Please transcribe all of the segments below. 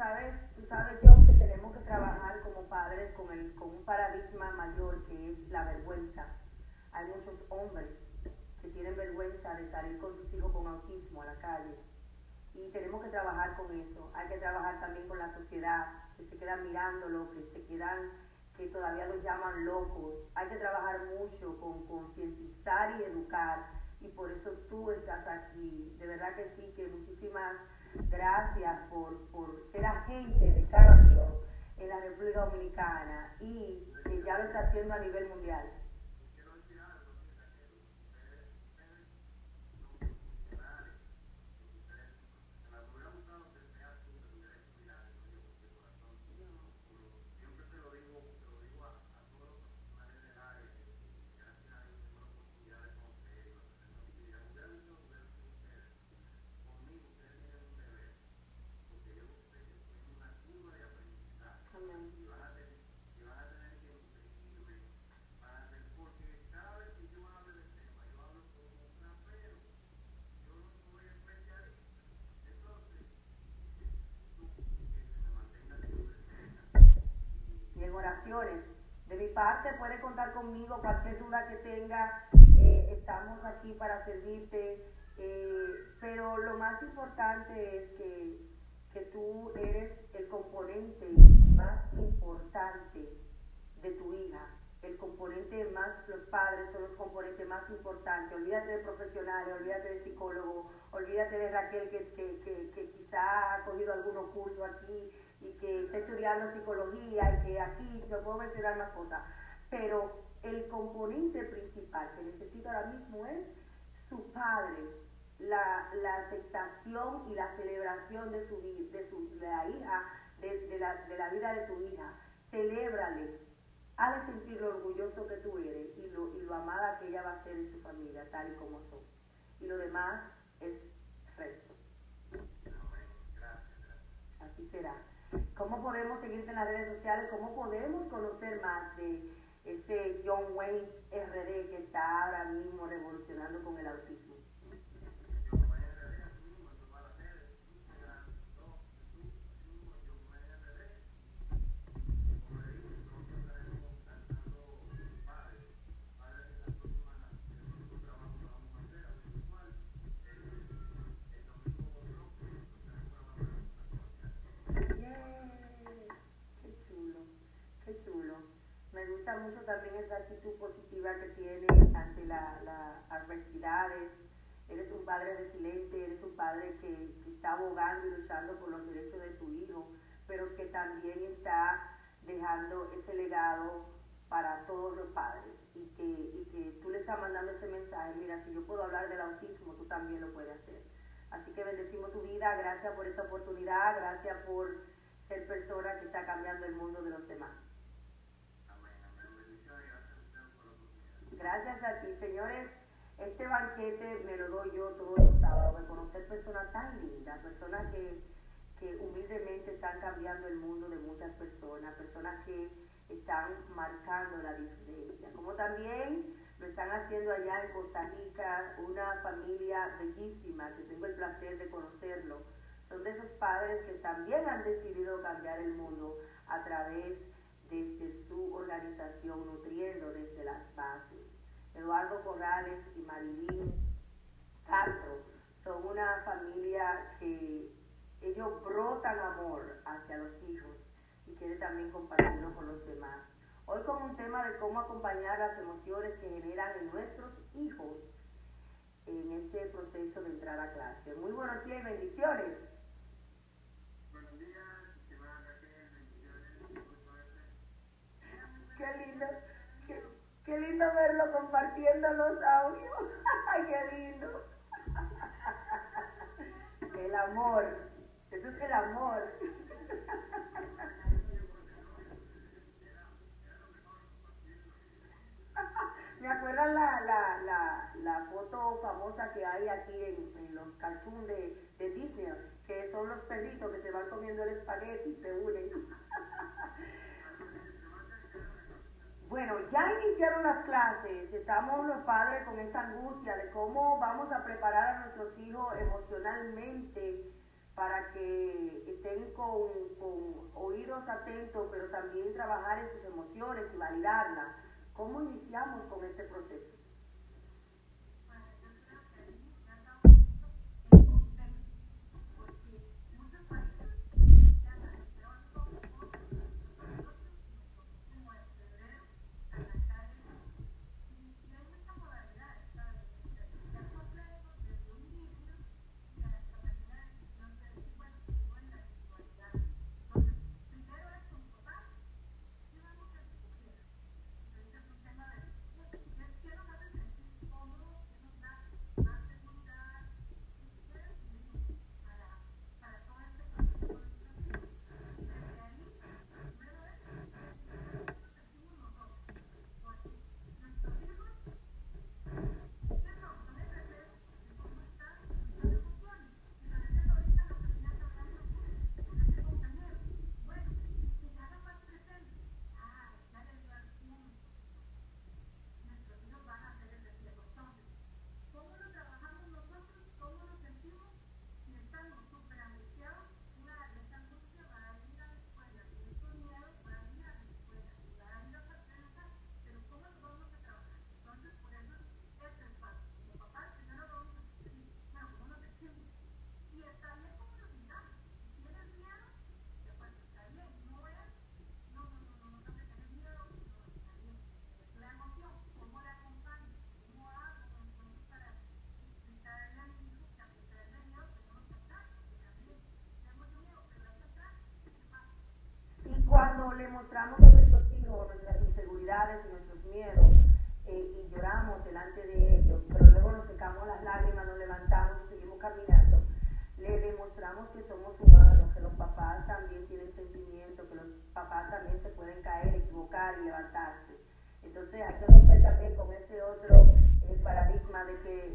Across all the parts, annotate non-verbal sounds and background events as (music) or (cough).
sabes, tú sabes, John, que tenemos que trabajar como padres con, el, con un paradigma mayor que es la vergüenza. Hay muchos hombres que tienen vergüenza de salir con sus hijos con autismo a la calle. Y tenemos que trabajar con eso. Hay que trabajar también con la sociedad, que se quedan mirándolo, que se quedan, que todavía los llaman locos. Hay que trabajar mucho con concientizar y educar. Y por eso tú estás aquí. De verdad que sí, que muchísimas gracias por, por ser agente de cambio en la República Dominicana y que ya lo está haciendo a nivel mundial. De mi parte, puede contar conmigo, cualquier duda que tenga, eh, estamos aquí para servirte. Eh, pero lo más importante es que, que tú eres el componente más importante de tu hija. El componente más, los padres son los componentes más importantes. Olvídate de profesionales, olvídate de psicólogo, olvídate de Raquel que, que, que, que quizá ha cogido algunos cursos aquí y que está estudiando psicología y que aquí yo puedo mencionar más cosas, pero el componente principal que necesita ahora mismo es su padre, la, la aceptación y la celebración de su, de su de la hija, de, de, la, de la vida de tu hija. Celébrale, hazle sentir lo orgulloso que tú eres y lo, y lo amada que ella va a ser en su familia, tal y como son. Y lo demás es resto. Así será cómo podemos seguirte en las redes sociales, cómo podemos conocer más de ese John Wayne RD que está ahora mismo revolucionando con el autismo. Mucho también esa actitud positiva que tienes ante las la adversidades. Eres un padre resiliente, eres un padre que, está abogando y luchando por los derechos de tu hijo, pero que también está dejando ese legado para todos los padres y que, y que tú le estás mandando ese mensaje, mira, si yo puedo hablar del autismo, tú también lo puedes hacer. Así que bendecimos tu vida, gracias por esta oportunidad, gracias por ser persona que está cambiando el mundo de los demás. Gracias a ti, señores. Este banquete me lo doy yo todos los sábados, de conocer personas tan lindas, personas que, que humildemente están cambiando el mundo de muchas personas, personas que están marcando la diferencia. Como también lo están haciendo allá en Costa Rica, una familia bellísima, que tengo el placer de conocerlo. Son de esos padres que también han decidido cambiar el mundo a través de su organización, nutriendo desde las bases. Eduardo Corrales y Marilyn Castro son una familia que ellos brotan amor hacia los hijos y quieren también compartirlo con los demás. Hoy con un tema de cómo acompañar las emociones que generan en nuestros hijos en este proceso de entrar a clase. Muy buenos días y bendiciones. Buenos días, bendiciones. Qué lindo. Qué lindo verlo compartiendo los audios. (laughs) Qué lindo. El amor. Eso es el amor. (laughs) Me acuerdan la, la, la, foto famosa que hay aquí en, en los cartoons de, de Disney, que son los perritos que se van comiendo el espagueti y se unen. (laughs) Bueno, ya iniciaron las clases, estamos los padres con esta angustia de cómo vamos a preparar a nuestros hijos emocionalmente para que estén con, con oídos atentos, pero también trabajar en sus emociones y validarlas. ¿Cómo iniciamos con este proceso? También se pueden caer, equivocar y levantarse. Entonces hay que romper también con ese otro eh, paradigma de que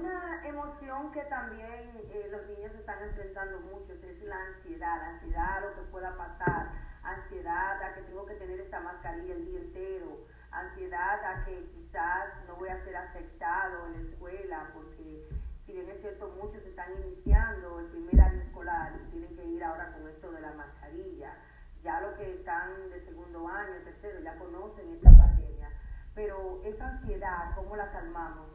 una emoción que también eh, los niños están enfrentando mucho, es la ansiedad, ansiedad a lo que pueda pasar, ansiedad a que tengo que tener esta mascarilla el día entero, ansiedad a que quizás no voy a ser aceptado en la escuela, porque si bien es cierto, muchos están iniciando el primer año escolar y tienen que ir ahora con esto de la mascarilla. Ya los que están de segundo año, tercero, ya conocen esta pandemia. Pero esa ansiedad, ¿cómo la calmamos?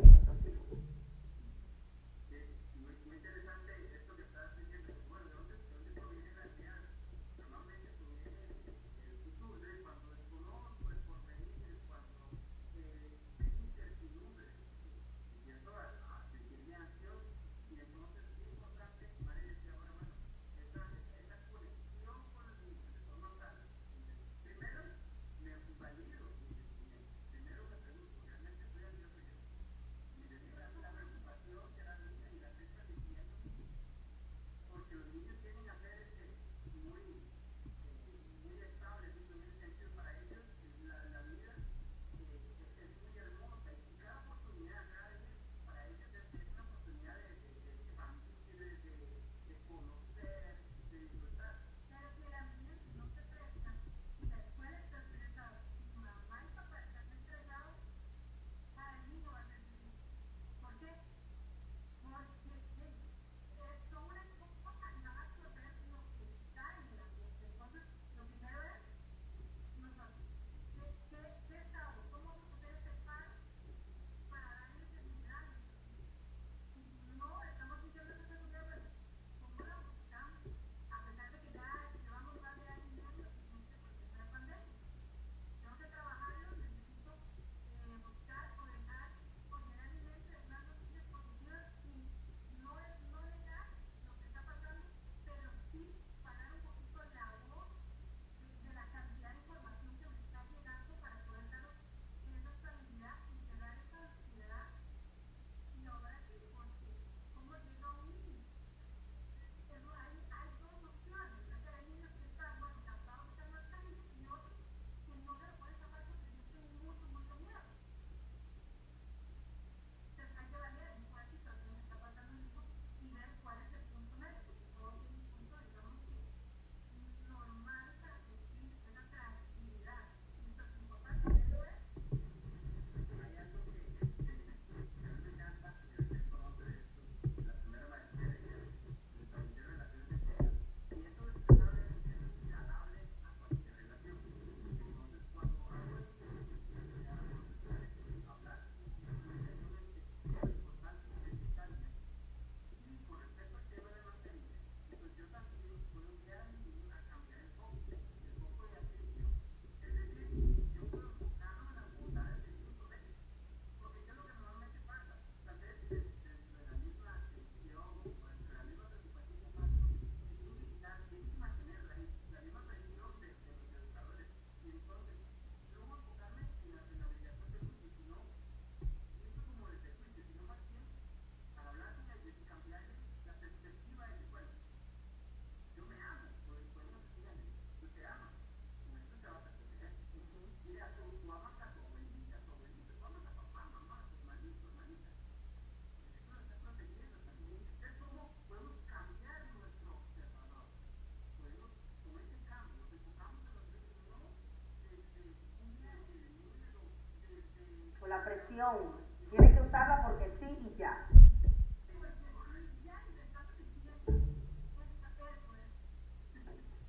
Opción. Tiene que usarla porque sí y ya.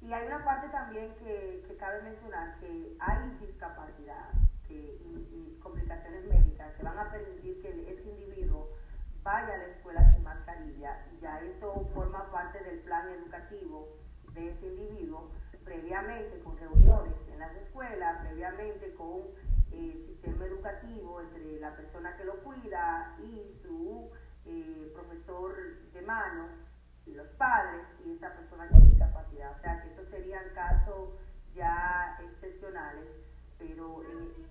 Y hay una parte también que, que cabe mencionar, que hay discapacidad que, y, complicaciones médicas que van a permitir que ese individuo vaya a la escuela sin mascarilla ya esto forma parte del plan educativo de ese individuo previamente con reuniones en las escuelas, previamente con eh, sistema educativo entre la persona que lo cuida y su eh, profesor de mano, los padres y esa persona con discapacidad. O sea que estos serían casos ya excepcionales, pero en,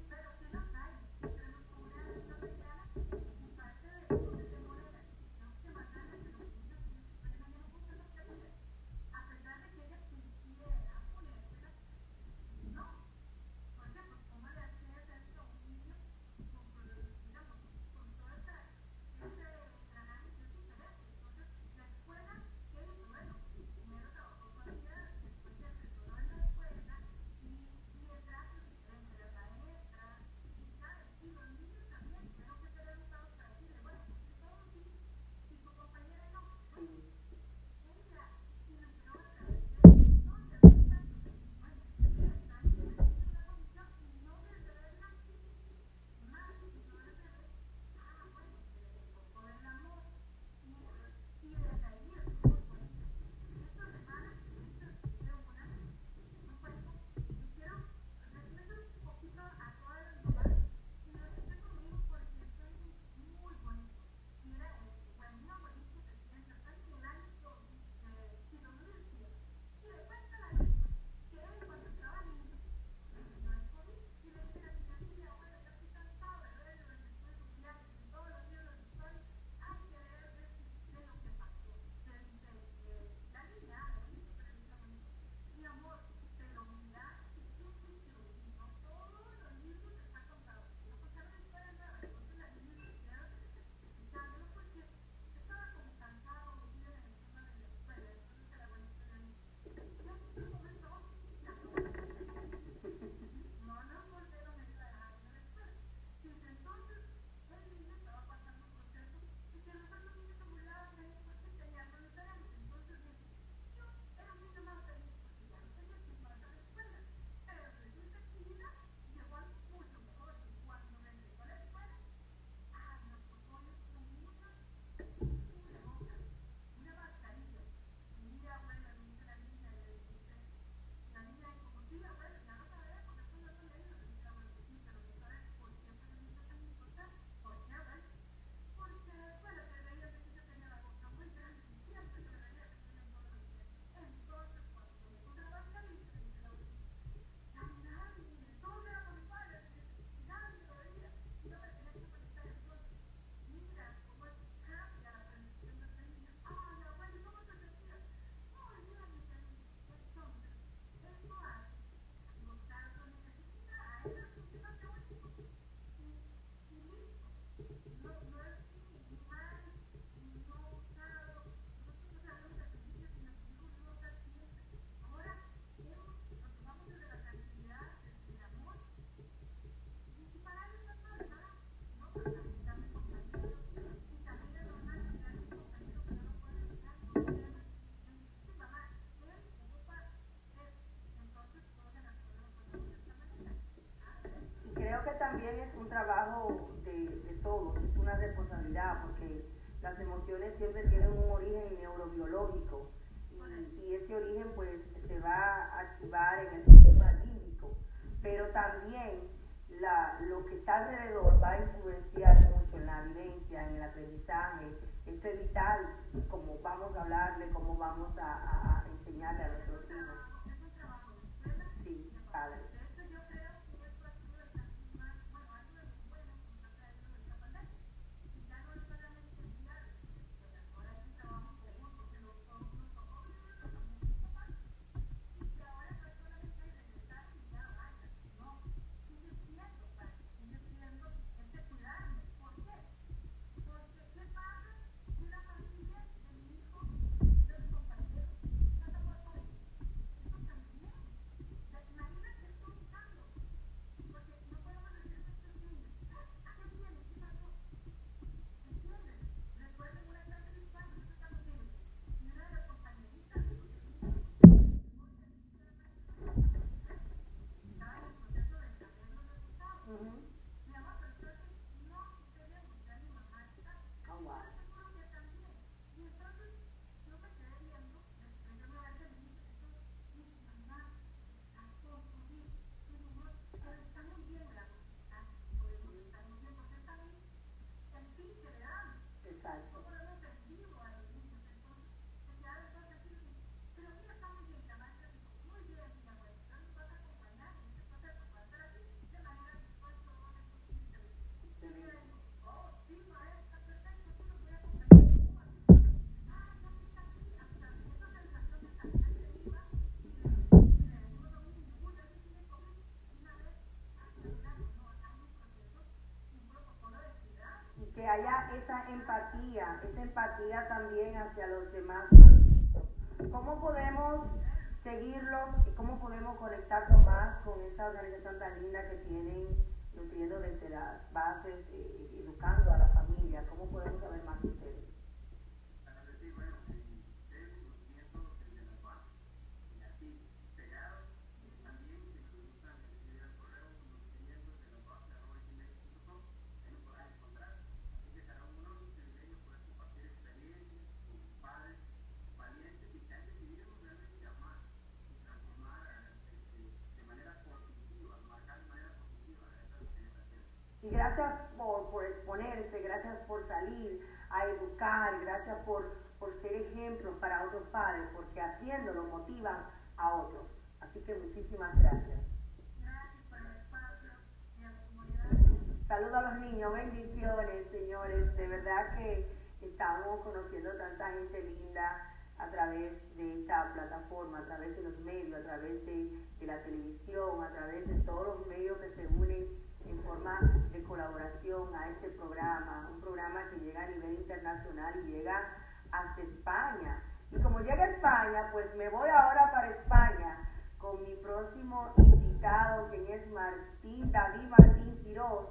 es un trabajo de, de, todos, es una responsabilidad, porque las emociones siempre tienen un origen neurobiológico y, ese origen pues se va a activar en el sistema límbico, pero también la, lo que está alrededor va a influenciar mucho en la vivencia, en el aprendizaje. Esto es vital, como vamos a hablarle, cómo vamos a, a, a enseñarle a nuestros hijos. Sí, padre. Haya esa empatía, esa empatía también hacia los demás. ¿Cómo podemos seguirlos cómo podemos conectarnos más con esta organización tan linda que tienen, nutriendo desde las bases, eh, educando a la familia? ¿Cómo podemos saber más de ustedes? Y gracias por, por exponerse, gracias por salir a educar, gracias por, por ser ejemplo para otros padres, porque haciéndolo motivan a otros. Así que muchísimas gracias. Saludos a los niños, bendiciones, señores. De verdad que estamos conociendo tanta gente linda a través de esta plataforma, a través de los medios, a través de, de la televisión, a través de todos los medios que se unen en forma de colaboración a este programa, un programa que llega a nivel internacional y llega hasta España. Y como llega a España, pues me voy ahora para España con mi próximo invitado, quien es Martín, David Martín Quiroz,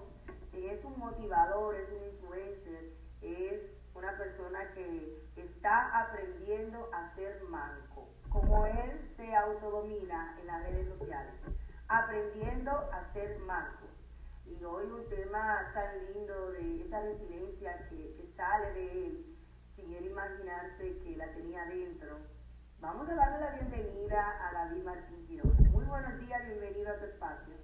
que es un motivador, es un influencer, es una persona que está aprendiendo a ser manco, como él se autodomina en las redes sociales, aprendiendo a ser manco y hoy un tema tan lindo de esa resiliencia que, que sale de él, sin él imaginarse que la tenía dentro. Vamos a darle la bienvenida a David Martín Quiroz. Muy buenos días, bienvenido a tu espacio.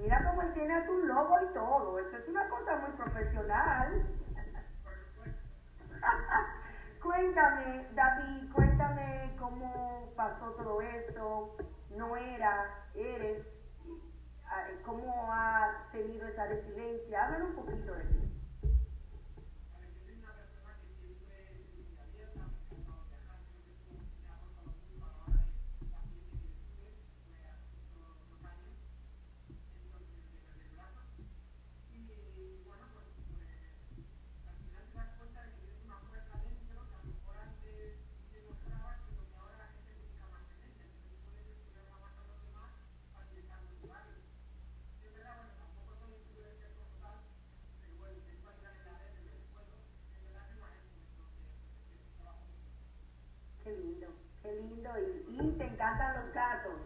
Mira cómo él tiene tu logo y todo. Esto es una cosa muy profesional. Por supuesto. Cuéntame, David, cuéntame cómo pasó todo esto. No era, eres, ah, cómo ha tenido esa resiliencia. Háblame un poquito de ti. Encantan los gatos.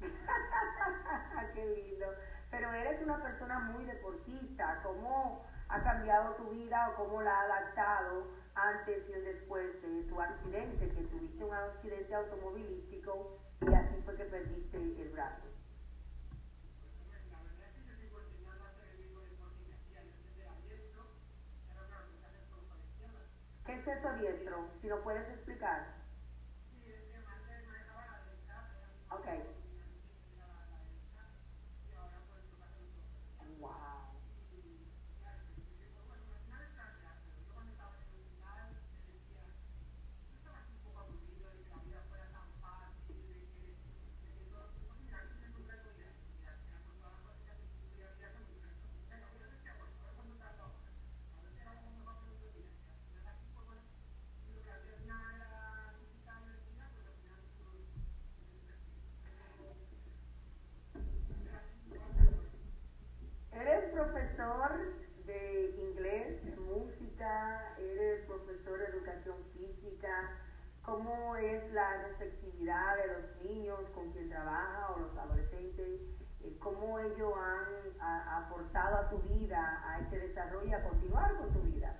(laughs) Qué lindo. Pero eres una persona muy deportista. ¿Cómo ha cambiado tu vida o cómo la ha adaptado antes y después de tu accidente? Que tuviste un accidente automovilístico y así fue que perdiste el brazo. La verdad es que yo sigo enseñando a hacer el mismo deporte que hacía. Yo antes era diestro, ahora claro, empecé a hacer todo con la izquierda. ¿Qué es eso diestro? Si lo puedes explicar. tu vida, a, se desarrolle, a continuar con tu vida.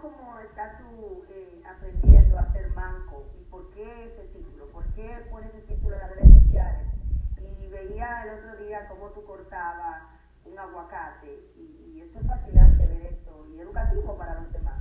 como estatus eh, aprendiendo a ser manco y por qué ese título, por qué pone ese título en las redes sociales. Y veía el otro día cómo tú cortabas un aguacate y, y esto es fascinante ver esto y educativo para los demás.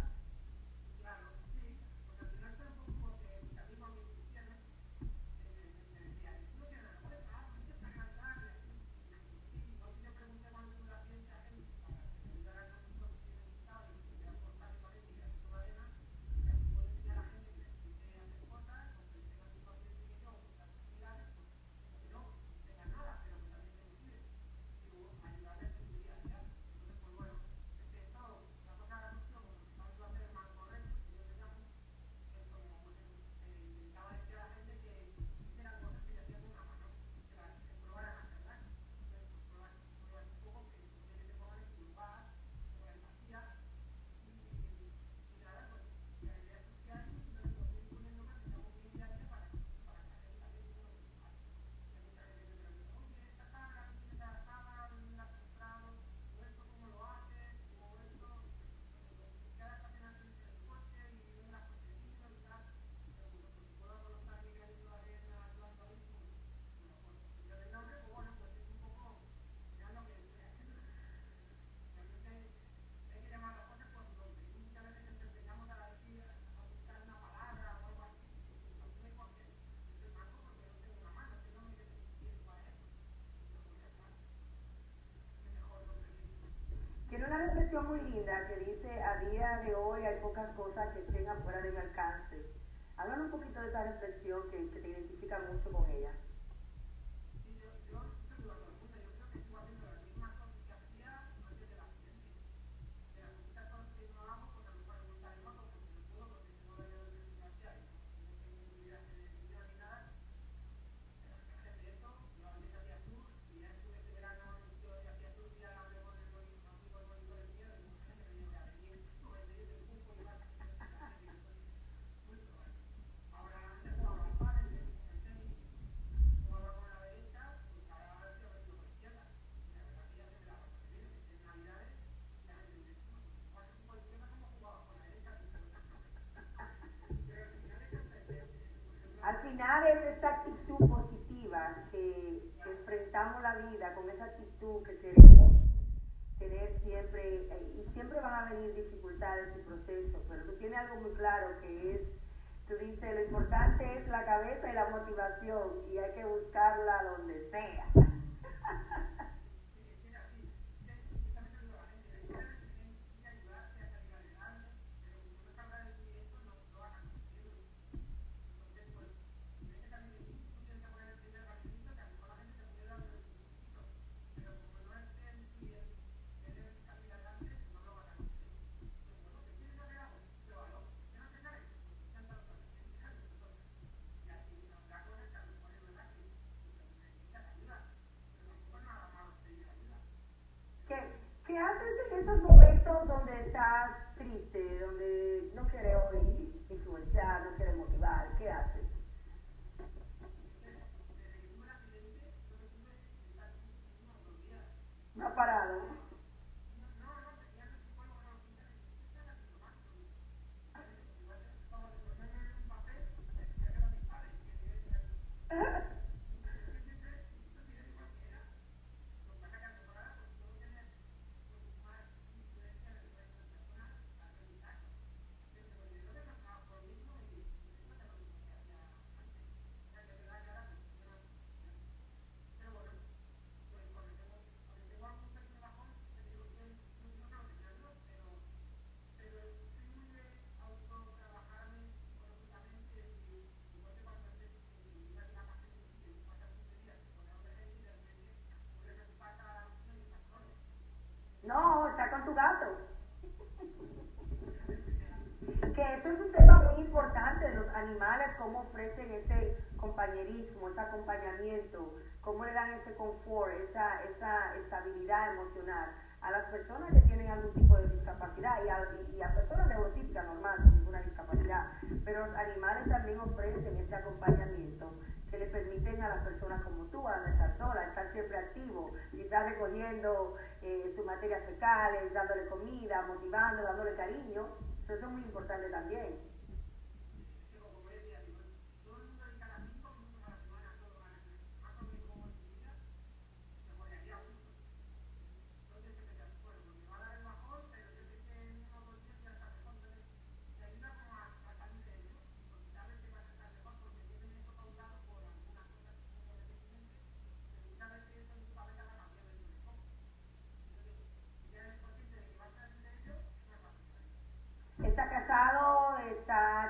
expresión muy linda que dice, a día de hoy hay pocas cosas que estén afuera de mi alcance. Háblame un poquito de esa reflexión que te identifica mucho con ella. tener siempre, y siempre van a venir dificultades y procesos, pero tú tienes algo muy claro que es, tú dices, lo importante es la cabeza y la motivación, y hay que buscarla donde sea. Cómo ofrecen ese compañerismo, ese acompañamiento, cómo le dan ese confort, esa, esa estabilidad emocional a las personas que tienen algún tipo de discapacidad y a, y a personas neurotípicas normales, sin ninguna discapacidad. Pero los animales también ofrecen ese acompañamiento que le permiten a las personas como tú, a estar sola, estar siempre activo, quizás recogiendo eh, sus materias fecales, dándole comida, motivando, dándole cariño. Eso es muy importante también.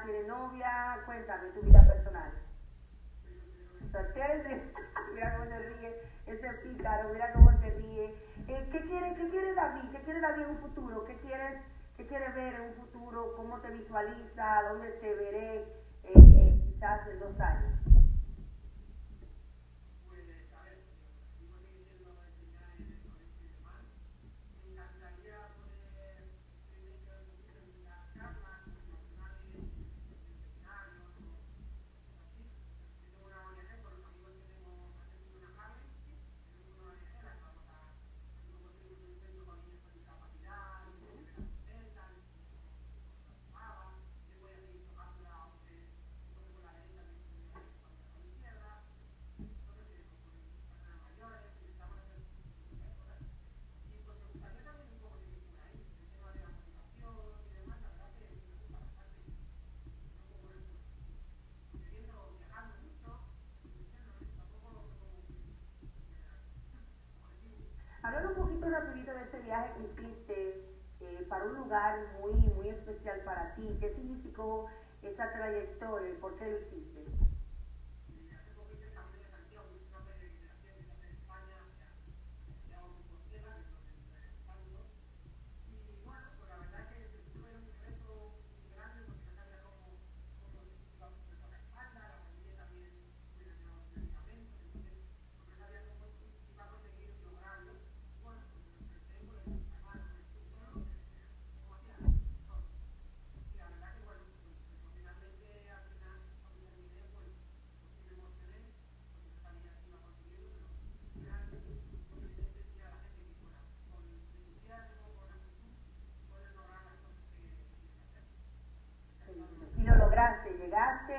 tiene novia, cuéntame tu vida personal. mira cómo se ríe, ese pícaro, mira cómo se ríe. Eh, ¿qué, quiere, ¿Qué quiere Quiere David un futuro? ¿Qué quieres, qué quieres ver en un futuro? ¿Cómo te visualiza? ¿Dónde te veré eh, eh, quizás en dos años? Hablar un poquito rapidito hiciste eh, para un lugar muy, muy especial para ti. ¿Qué significó esa trayectoria por qué lo hiciste?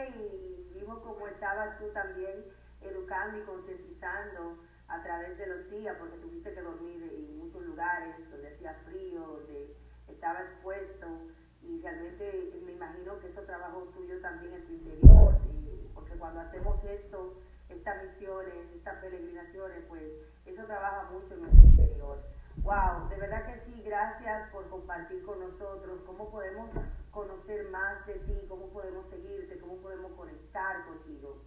Y vimos cómo estabas tú también educando y concientizando a través de los días, porque tuviste que dormir en muchos lugares donde hacía frío, donde estaba expuesto, y realmente me imagino que eso trabajo tuyo también en tu interior, porque cuando hacemos esto, estas misiones, estas peregrinaciones, pues eso trabaja mucho en nuestro interior. Wow, de verdad que sí, gracias por compartir con nosotros cómo podemos conocer más de ti, cómo podemos seguirte, cómo podemos conectar contigo.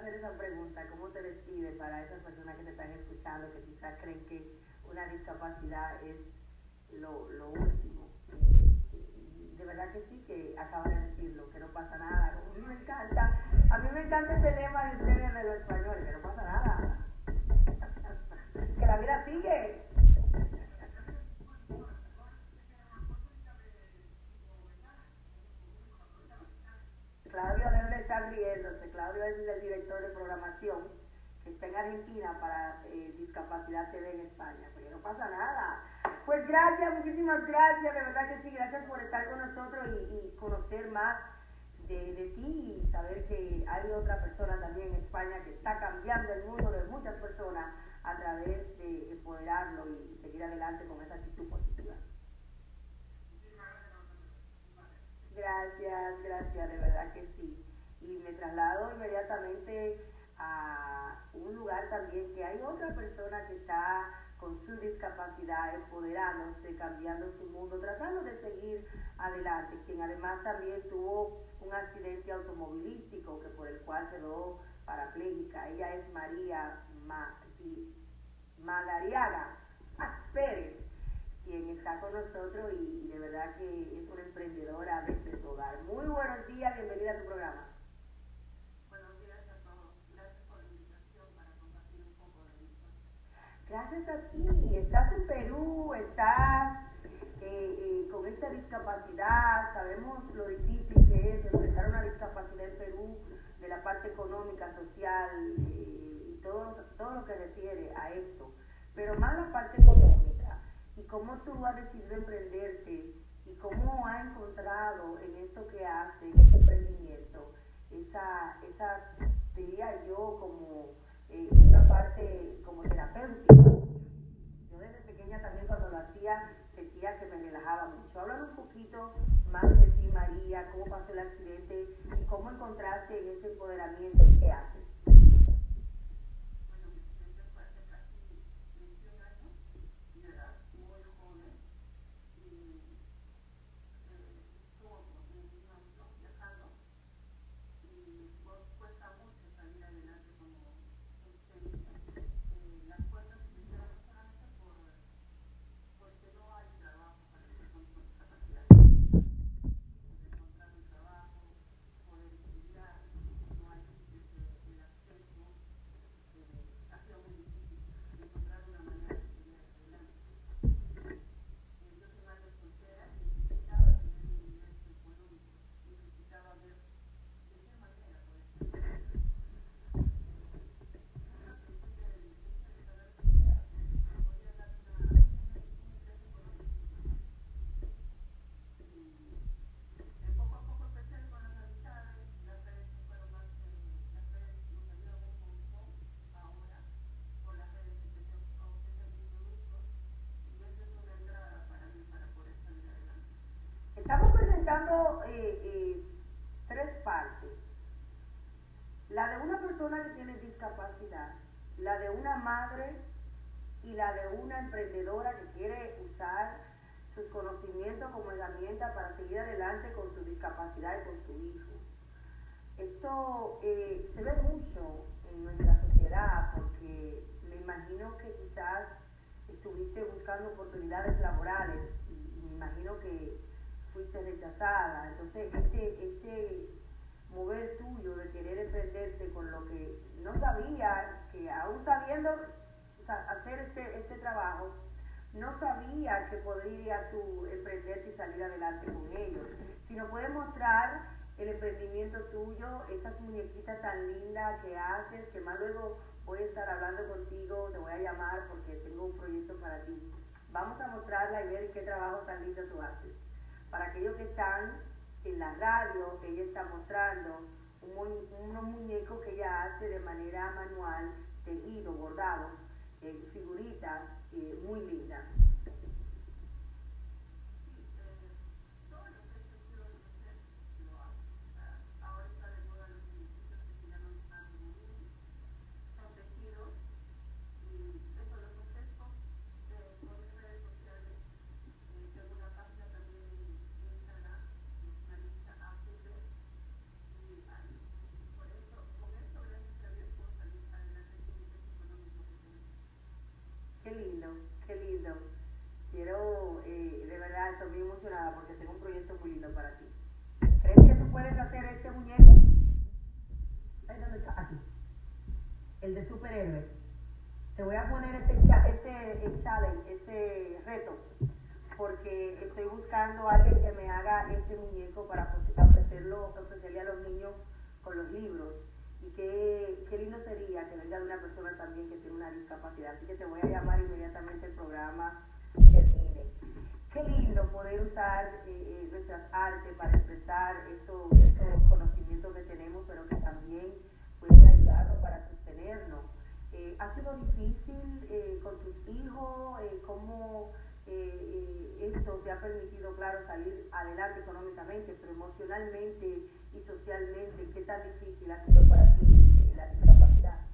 Hacer esa pregunta, ¿cómo te despide para esas personas que te están escuchando, que quizás creen que una discapacidad es lo, lo último? De verdad que sí, que acaba de decirlo, que no pasa nada. A mí me encanta, a mí me encanta ese lema de ustedes de los españoles, que no pasa nada. (laughs) que la vida sigue. Estar riéndose. Claudio es el director de programación que está en Argentina para eh, Discapacidad TV en España. Pero no pasa nada. Pues gracias, muchísimas gracias. De verdad que sí, gracias por estar con nosotros y, conocer más de, de, ti y saber que hay otra persona también en España que está cambiando el mundo de muchas personas a través de empoderarlo y seguir adelante con esa actitud positiva. Gracias, gracias, de verdad que sí. Y me traslado inmediatamente a un lugar también que hay otra persona que está con su discapacidad, empoderándose, cambiando su mundo, tratando de seguir adelante, quien además también tuvo un accidente automovilístico que por el cual quedó parapléjica. Ella es María Madariaga Pérez, quien está con nosotros y, de verdad que es una emprendedora de su hogar. Muy buenos días, bienvenida a tu programa. Gracias a ti, estás en Perú, estás eh, eh, con esta discapacidad, sabemos lo difícil que es enfrentar una discapacidad en Perú de la parte económica, social eh, y todo, todo lo que refiere a esto, pero más la parte económica. Y cómo tú has decidido emprenderte y cómo has encontrado en esto que hace, en este emprendimiento, esa, esa diría yo como eh, una parte como terapéutica. Yo desde pequeña también cuando lo hacía sentía que me relajaba mucho. Hablar un poquito más de ti, María, cómo pasó el accidente y cómo encontraste en ese empoderamiento que haces. Eh, eh, tres partes. La de una persona que tiene discapacidad, la de una madre y la de una emprendedora que quiere usar sus conocimientos como herramienta para seguir adelante con su discapacidad y con su hijo. Esto eh, se ve mucho en nuestra sociedad porque me imagino que quizás estuviste buscando oportunidades laborales y me imagino que fuiste rechazada. Entonces, este, este mover tuyo de querer emprenderte con lo que no sabía, que aún sabiendo hacer este, este trabajo, no sabía que podría tú emprenderte y salir adelante con ellos, sino puede mostrar el emprendimiento tuyo, esas muñequitas tan lindas que haces, que más luego voy a estar hablando contigo, te voy a llamar porque tengo un proyecto para ti. Vamos a mostrarla y ver qué trabajo tan lindo tú haces para aquellos que están en la radio, ella está mostrando unos muñecos que ella hace de manera manual, tejido, bordado, eh, figuritas eh, muy lindas. Este muñeco para ofrecerlo, ofrecerle a los niños con los libros y qué, qué lindo sería que venga de una persona también que tiene una discapacidad. Así que te voy a llamar inmediatamente el programa. Qué lindo poder usar eh, eh, nuestras artes para expresar esos, esos, conocimientos que tenemos, pero que también pueden ayudarnos para sostenernos. Eh, ¿Ha sido difícil eh, con tus hijos? Eh, ¿Cómo esto te ha permitido, claro, salir adelante económicamente, pero emocionalmente y socialmente, qué tan difícil ha sido para ti la discapacidad?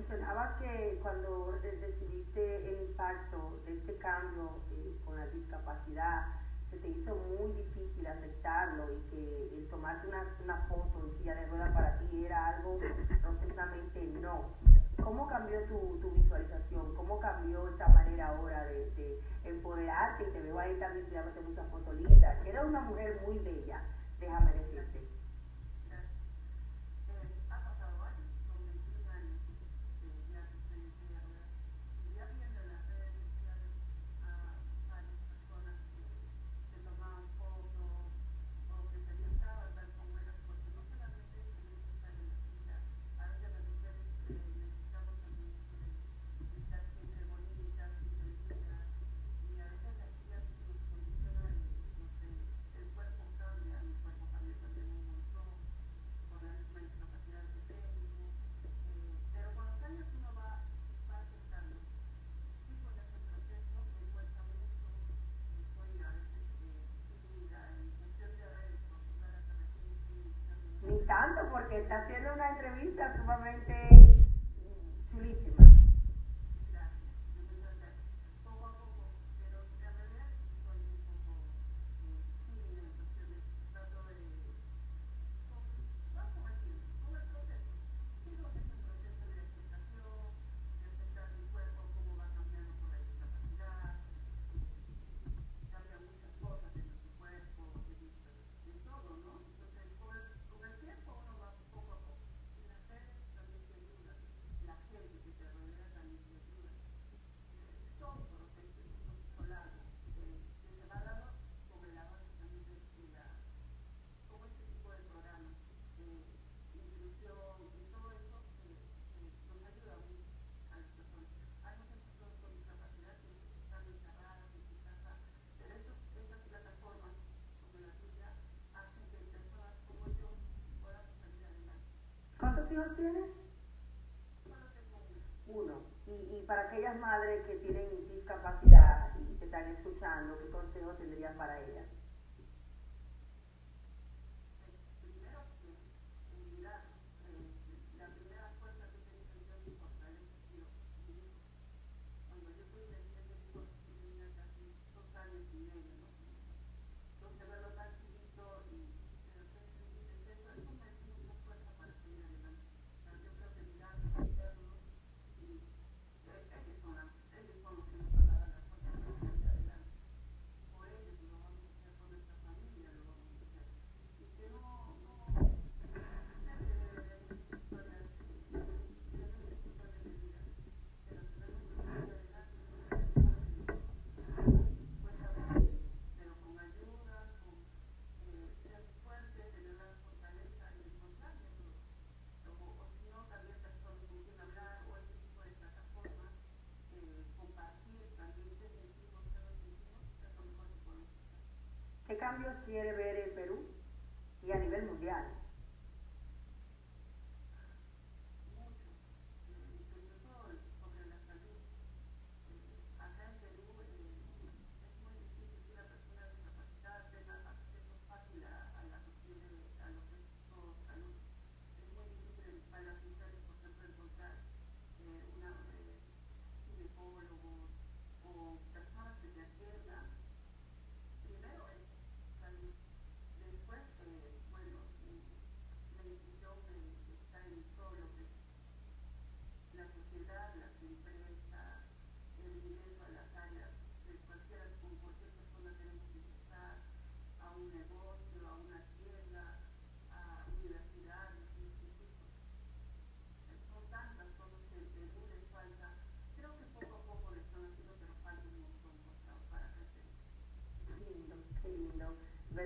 Mencionabas que cuando decidiste el impacto de este cambio eh, con la discapacidad, se te hizo muy difícil aceptarlo y que el tomarte una, una foto en silla de ruedas para ti era algo rotundamente no. ¿Cómo cambió tu, tu, visualización? ¿Cómo cambió esta manera ahora de, de empoderarte? Y te veo ahí también tirándote muchas fotos lindas. Eres una mujer muy bella, déjame decirte. Porque está haciendo una entrevista sumamente chulísima. Uno. Y, y, para aquellas madres que tienen discapacidad y que están escuchando, ¿qué consejo tendrías para ellas? ¿Qué cambios quiere ver en Perú y a nivel mundial?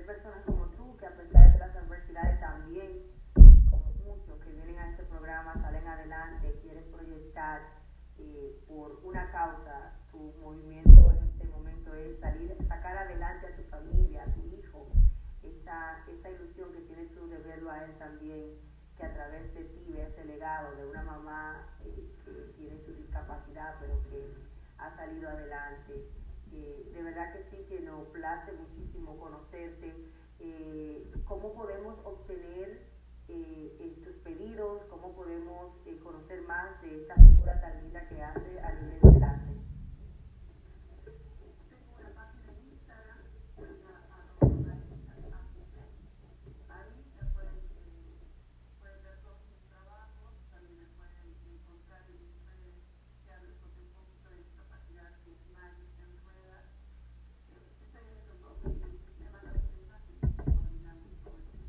ver personas como tú que a pesar de las adversidades también, como muchos que vienen a este programa, salen adelante, quieren proyectar eh, por una causa, tu movimiento en este momento es salir, sacar adelante a tu familia, a tu hijo, esa, esa ilusión que tienes tú de verlo a él también, que a través de ti ve ese legado de una mamá eh, que tiene su discapacidad, pero que ha salido adelante de verdad que sí, que nos place muchísimo conocerte. Eh, ¿Cómo podemos obtener eh, tus pedidos, cómo podemos eh, conocer más de esta figura tan linda que hace a nivel del arte. Tengo una página en Instagram, arroba Ahí se pueden, eh, pueden ver todos mis trabajos, también me pueden encontrar en mis redes sociales porque un poquito de discapacidad que es Magic en ruedas. Eh, estoy en esos dos y me van a dar mensajes y coordinamos todo eso.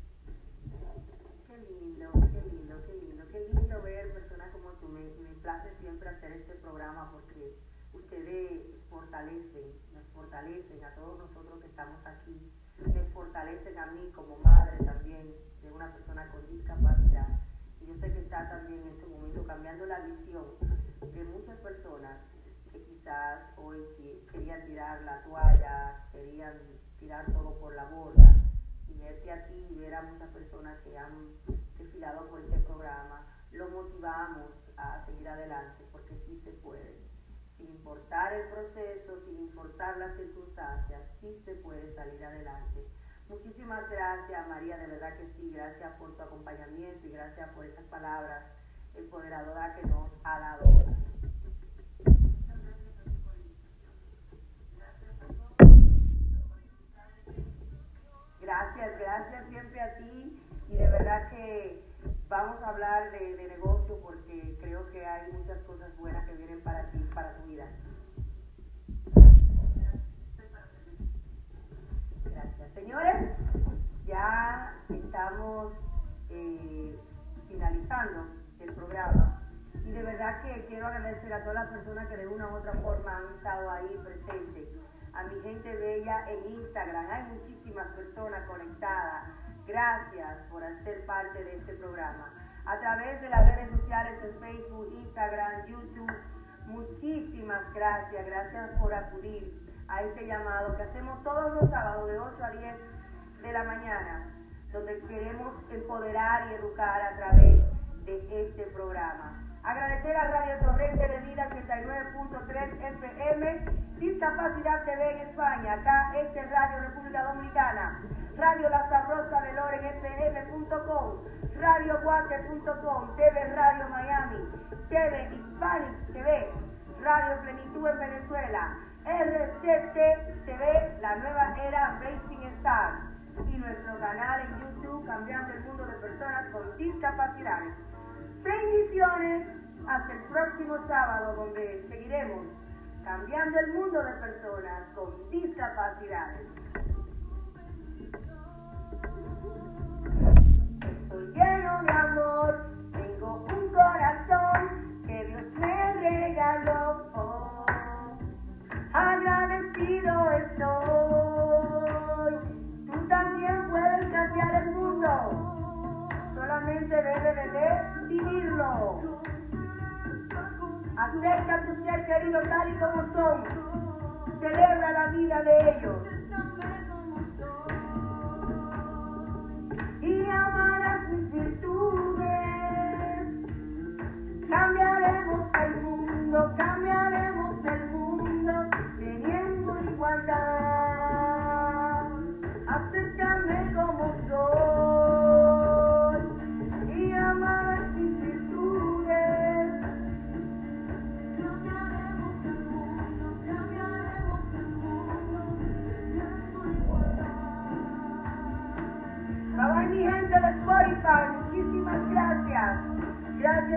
Qué lindo, qué lindo, qué lindo, qué lindo ver personas como tú. Me, me place siempre hacer este programa porque ustedes fortalecen, nos fortalecen a todos nosotros que estamos aquí, me fortalecen a mí como madre también de una persona con discapacidad. Y yo sé que está también en este momento cambiando la visión de muchas personas que quizás hoy querían tirar la toalla, querían tirar todo por la borda y verte a ti y ver a muchas personas que han desfilado por este programa, lo motivamos a seguir adelante porque sí se puede. Sin importar el proceso, sin importar las circunstancias, sí se puede salir adelante. Muchísimas gracias María, de verdad que sí, gracias por tu acompañamiento y gracias por esas palabras empoderadoras que nos ha dado. Gracias, gracias siempre a ti y de verdad que vamos a hablar de, negocio porque creo que hay muchas cosas buenas que vienen para ti, para tu vida. Gracias. Señores, ya estamos eh, finalizando el programa y de verdad que quiero agradecer a todas las personas que de una u otra forma han estado ahí presentes. A mi gente bella en Instagram, hay muchísimas personas conectadas. Gracias por ser parte de este programa. A través de las redes sociales en Facebook, Instagram, YouTube, muchísimas gracias. Gracias por acudir a este llamado que hacemos todos los sábados de 8 a 10 de la mañana, donde queremos empoderar y educar a través de este programa. Agradecer a Radio Torrente de Vida 89.3 FM, Discapacidad TV en España, acá este es Radio República Dominicana, Radio La Sabrosa de Loren FM.com, Radio Guate.com, TV Radio Miami, TV Hispanic TV, Radio Plenitud en Venezuela, RCT TV, la nueva era Racing Star y nuestro canal en YouTube Cambiando el Mundo de Personas con Discapacidades. Bendiciones hasta el próximo sábado donde seguiremos cambiando el mundo de personas con discapacidades. Estoy lleno de amor, tengo un corazón que Dios me regaló. Agradecido estoy. Tú también puedes cambiar el mundo. Solamente debes de decidirlo. Acerca a tu ser querido tal y como son. Celebra la vida de ellos. Y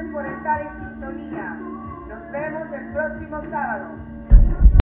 por estar en sintonía. Nos vemos el próximo sábado.